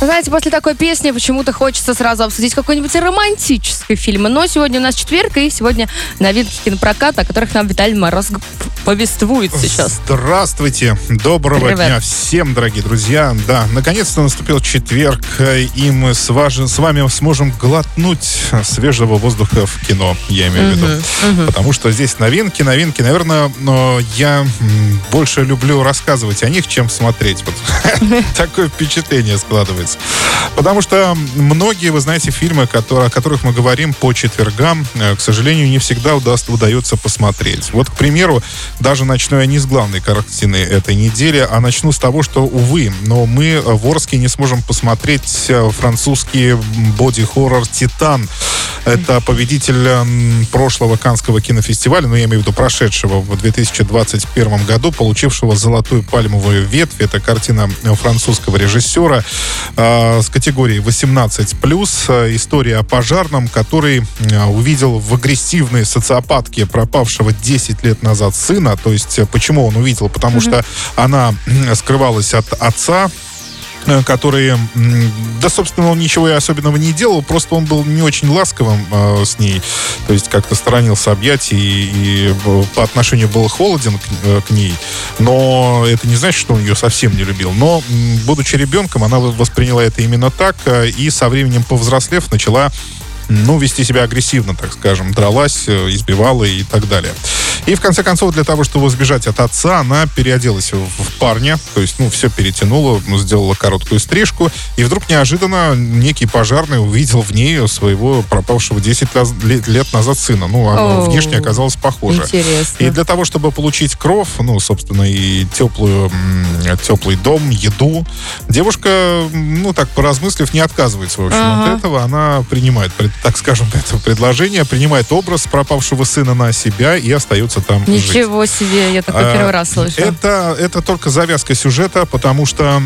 Знаете, после такой песни почему-то хочется сразу обсудить какой-нибудь романтический фильм. Но сегодня у нас четверг, и сегодня новинки кинопроката, о которых нам Виталий Мороз повествует сейчас. Здравствуйте, доброго Привет. дня всем, дорогие друзья. Да, наконец-то наступил четверг, и мы с, важ- с вами сможем глотнуть свежего воздуха в кино, я имею в виду. Потому что здесь новинки, новинки. Наверное, но я больше люблю рассказывать о них, чем смотреть. Вот Такое впечатление складывается. Потому что многие, вы знаете, фильмы, которые, о которых мы говорим по четвергам, э, к сожалению, не всегда удаст- удается посмотреть. Вот, к примеру, даже начну я не с главной картины этой недели, а начну с того, что, увы, но мы э, в Орске не сможем посмотреть э, французский боди-хоррор «Титан». Это победитель м, прошлого Канского кинофестиваля, ну, я имею в виду прошедшего в 2021 году, получившего «Золотую пальмовую ветвь». Это картина э, французского режиссера э, с категории 18+. Э, История о пожарном, который э, увидел в агрессивной социопатке пропавшего 10 лет назад сына. То есть, э, почему он увидел? Потому что она скрывалась от отца, э, который, м, да, собственно, он ничего и особенного не делал, просто он был не очень ласковым э, с ней, то есть как-то сторонился объятий и, э, по отношению был холоден к, э, к ней, но это не значит, что он ее совсем не любил, но, будучи ребенком, она восприняла это именно так, и со временем повзрослев начала ну, вести себя агрессивно, так скажем, дралась, э, избивала и так далее. И в конце концов, для того, чтобы сбежать от отца, она переоделась в, парня, то есть, ну, все перетянула, ну, сделала короткую стрижку, и вдруг неожиданно некий пожарный увидел в ней своего пропавшего 10 лаз- лет, назад сына. Ну, оно Оу. внешне оказалось похоже. Интересно. И для того, чтобы получить кров, ну, собственно, и теплую, теплый дом, еду, девушка, ну, так поразмыслив, не отказывается, в общем, Ага. от этого. Она принимает, пред- так скажем, это предложение, принимает образ пропавшего сына на себя и остается там жить. Ничего себе, я такой А, первый раз слышу. Это, это только завязка сюжета, потому что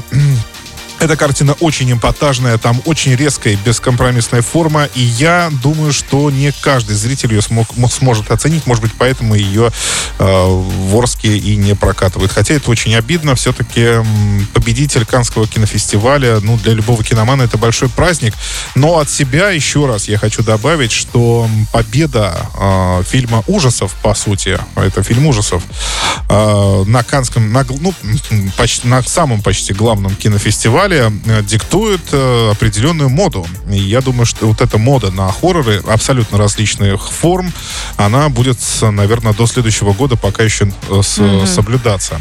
эта картина очень эпатажная, там очень резкая бескомпромиссная форма, и я думаю, что не каждый зритель ее смог, мо- сможет оценить, может быть, поэтому ее э, в Орске и не прокатывают. Хотя это очень обидно, все-таки победитель Канского кинофестиваля, ну, для любого киномана это большой праздник, но от себя еще раз я хочу добавить, что победа э, фильма ужасов, по сути, это фильм ужасов, э, на Канском, на, ну, почти, на самом почти главном кинофестивале э, диктует э, определенную моду. И я думаю, что вот эта мода на хорроры абсолютно различных форм, она будет, наверное, до следующего года пока еще э, с- соблюдаться.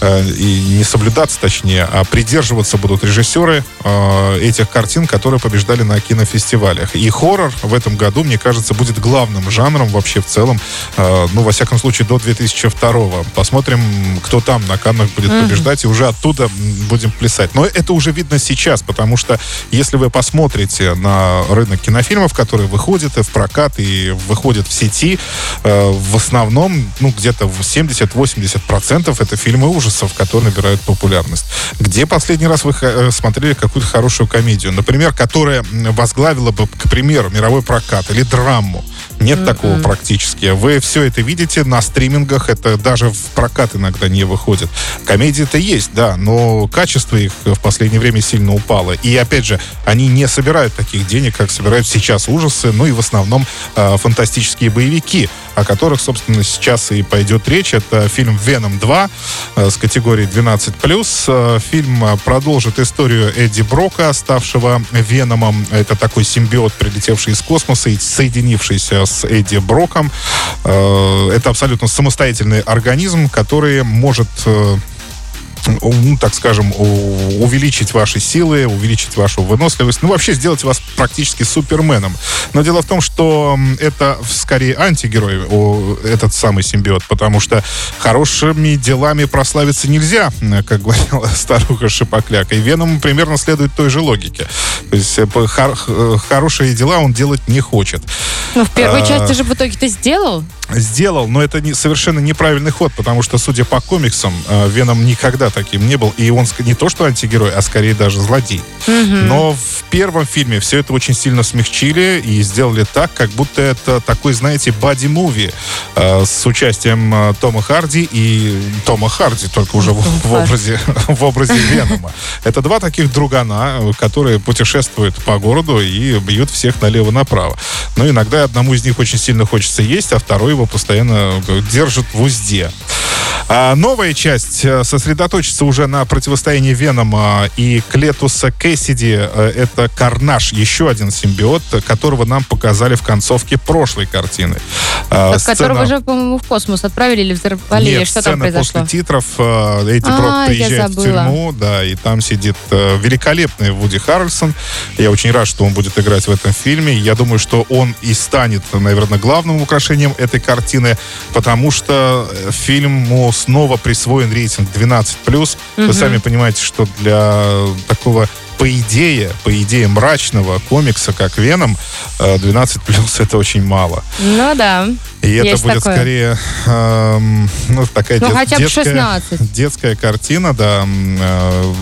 Э, И не соблюдаться, точнее, а придерживаться будут режиссеры э, этих картин, которые побеждали на кинофестивалях. И хоррор в этом году, мне кажется, будет главным жанром вообще в целом, э, ну, во всяком случае, до 2002 Посмотрим, кто там на Каннах будет побеждать, и уже оттуда будем плясать. Но это уже видно сейчас, потому что если вы посмотрите на рынок кинофильмов, которые выходят в прокат и выходят в сети, в основном, ну, где-то в 70-80% это фильмы ужасов, которые набирают популярность. Где последний раз вы э, смотрели какую-то хорошую комедию, например, которая возглавила бы, к примеру, мировой прокат или драму? Нет такого практически. Вы все это видите на стримингах, это даже в прокат иногда не выходит. Комедии-то есть, да, но качество их в последнее время сильно упало. И опять же, они не собирают таких денег, как собирают сейчас ужасы, ну и в основном э, фантастические боевики, о которых, собственно, сейчас и пойдет речь. Это фильм «Веном 2» э, с категории 12+. Э, Фильм э, продолжит историю Эдди Брока, ставшего Веномом. Это такой симбиот, прилетевший из космоса и соединившийся с Эдди Броком. Это абсолютно самостоятельный организм, который может ну, так скажем, увеличить ваши силы, увеличить вашу выносливость, ну, вообще сделать вас практически суперменом. Но дело в том, что это скорее антигерой, этот самый симбиот, потому что хорошими делами прославиться нельзя, как говорила старуха Шипокляк. И Веном примерно следует той же логике. То есть э, хор- х- хорошие дела он делать не хочет. Ну, в первой а, части же в итоге ты сделал. Сделал, но это не, совершенно неправильный ход, потому что, судя по комиксам, э, Веном никогда таким не был. И он не то, что антигерой, а скорее даже злодей. Но в первом фильме все это очень сильно смягчили и сделали так, как будто это такой, знаете, бади-муви э, с участием э, Тома Харди и Тома Харди, только уже в, в образе, в образе Венома. Это два таких другана, которые путешествуют по городу и бьют всех налево-направо. Но иногда одному из них очень сильно хочется есть, а второй его постоянно э, держит в узде. А новая часть э, сосредоточится уже на противостоянии Венома и Клетуса Кэссиди. Э, Это Карнаж, еще один симбиот, которого нам показали в концовке прошлой картины. А, Так, которого сцена- же, по-моему, в космос отправили или взорвали, или Нет, что там сцена произошло? после титров. э, Эдди А, Брок приезжает в тюрьму, да, и там сидит великолепный Вуди Харрельсон. Я очень рад, что он будет играть в этом фильме. Я думаю, что он и станет, наверное, главным украшением этой картины, потому что фильму снова присвоен рейтинг 12+. Вы сами понимаете, что для такого по идее, по идее мрачного комикса, как Веном, э, 12 плюс это очень мало. Ну да. И это Есть будет такое. скорее эм, ну, такая Ну, дет- хотя бы детская, 16. детская картина, да. э,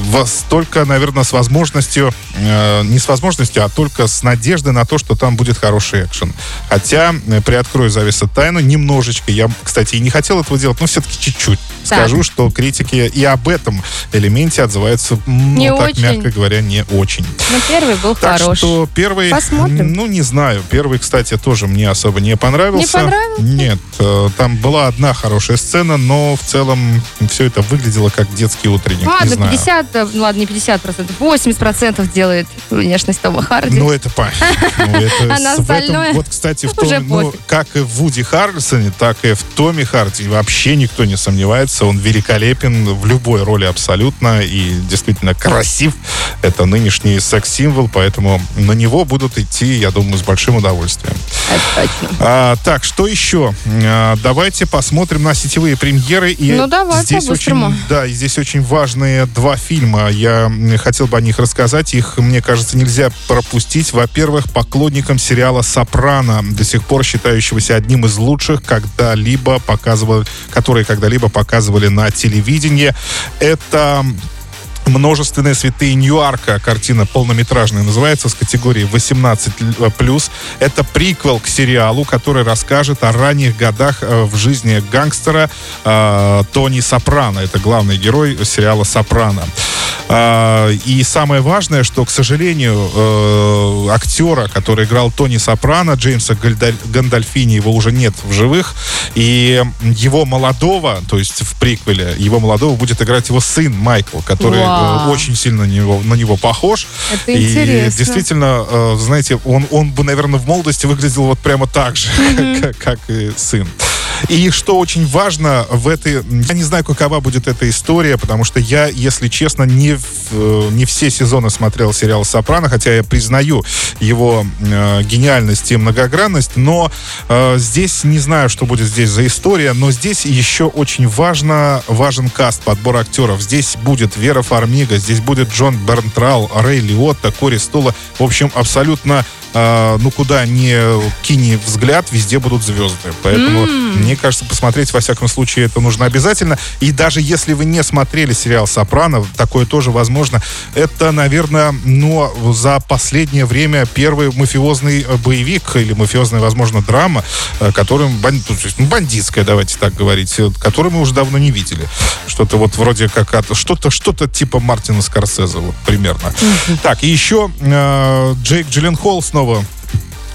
только, наверное, с возможностью, э, не с возможностью, а только с надеждой на то, что там будет хороший экшен. Хотя, э, приоткрою завесу тайну, немножечко. Я, кстати, и не хотел этого делать, но все-таки чуть-чуть. Так. Скажу, что критики и об этом элементе отзываются, м, Не ну, так, очень. мягко говоря, не очень. Ну, первый был Так хорош. что первый, Посмотрим. ну, не знаю. Первый, кстати, тоже мне особо не понравился. Не понравился? Нет. э, Там была одна хорошая сцена, но в целом все это выглядело как детский утренник. Ладно, знаю. 50, э, ну ладно, не 50 процентов, 80 процентов делает внешность Тома Харди. Ну, это это А на остальное вот, кстати, в том, ну, как и в Вуди Харрельсоне, так и в Томе Харди вообще никто не сомневается. Он великолепен в любой роли абсолютно и действительно красив. Это нынешний секс-символ, поэтому на него будут идти, я думаю, с большим удовольствием. Это точно. А, так, что еще? А, давайте посмотрим на сетевые премьеры. И Ну, давай, здесь очень, да, здесь очень важные два фильма. Я хотел бы о них рассказать. Их, мне кажется, нельзя пропустить. Во-первых, поклонникам сериала «Сопрано», до сих пор считающегося одним из лучших, когда-либо показывали, которые когда-либо показывали на телевидении. Это Множественные святые Ньюарка. Картина полнометражная называется с категории 18+. Это приквел к сериалу, который расскажет о ранних годах э, в жизни гангстера э, Тони Сопрано. Это главный герой сериала «Сопрано». А, И самое важное, что, к сожалению, э, актера, который играл Тони Сопрано, Джеймса Гандальфини, его уже нет в живых. И его молодого, то есть в приквеле, его молодого будет играть его сын Майкл, который э, Вау. очень сильно на него, на него похож. Это и интересно. действительно, э, знаете, он, он бы, наверное, в молодости выглядел вот прямо так же, как, как и сын. И что очень важно в этой... Я не знаю, какова будет эта история, потому что я, если честно, не, э, не все сезоны смотрел сериал «Сопрано», хотя я признаю его э, гениальность и многогранность, но э, здесь не знаю, что будет здесь за история, но здесь еще очень важно, важен каст, подбор актеров. Здесь будет Вера Фармига, здесь будет Джон Бернтрал, Рэй Лиотта, Кори Стола. В общем, абсолютно э, ну куда ни кинь взгляд, везде будут звезды. Поэтому, мне кажется, посмотреть, во всяком случае, это нужно обязательно. И даже если вы не смотрели сериал «Сопрано», такое тоже возможно, это, наверное, ну, за последнее время первый мафиозный э, боевик или мафиозная, возможно, драма, э, которым, ну, бандитская, давайте так говорить, э, которую мы уже давно не видели. Что-то вот вроде как от, что-то, что-то типа Мартина Скорсезе, вот примерно. Так, и еще э, Джейк Джилленхол снова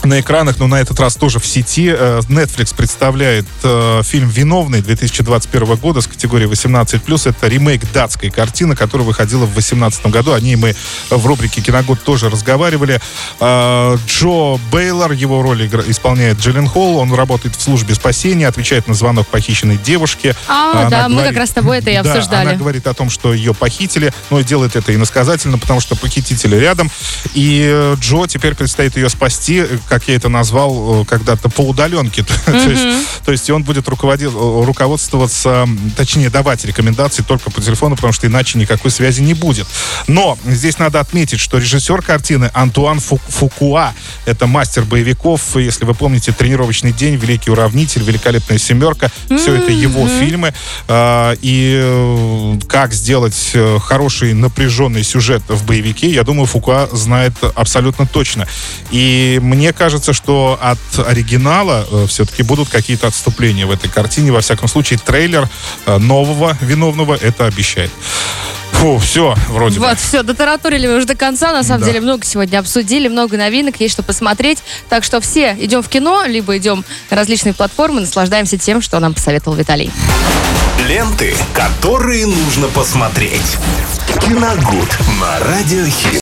на экранах, но на этот раз тоже в сети. Э, Netflix представляет э, фильм «Виновный» 2021 года с категории 18+. Это ремейк датской картины, которая выходила в 2018 году. О ней мы в рубрике «Киногод» тоже разговаривали. Э, Джо Бейлор, его роль игра- исполняет Джиллен Холл. Он работает в службе спасения, отвечает на звонок похищенной девушки. А, Она да, мы говорит- как раз с тобой это и Да, обсуждали. она говорит о том, что ее похитили, но и делает это иносказательно, потому что похитители рядом. И э, Джо теперь предстоит ее спасти. Как я это назвал э, когда-то, по удаленке. то, есть, то есть он будет руководить, руководствоваться, точнее, давать рекомендации только по телефону, потому что иначе никакой связи не будет. Но здесь надо отметить, что режиссер картины Антуан Фу Фукуа, это мастер боевиков, если вы помните, «Тренировочный день», «Великий уравнитель», «Великолепная семерка», все это его фильмы. А, и э, как сделать э, хороший напряженный сюжет в боевике, я думаю, Фукуа знает абсолютно точно. И мне кажется, что от оригинала э, все-таки будут какие-то отступления в этой картине. Во всяком случае, трейлер нового виновного это обещает. Фу, все, вроде вот, бы. все, дотараторили мы уже до конца. На самом Да. деле много сегодня обсудили, много новинок, есть что посмотреть. Так что все идем в кино, либо идем на различные платформы, наслаждаемся тем, что нам посоветовал Виталий. Ленты, которые нужно посмотреть. Киногуд на радиохит.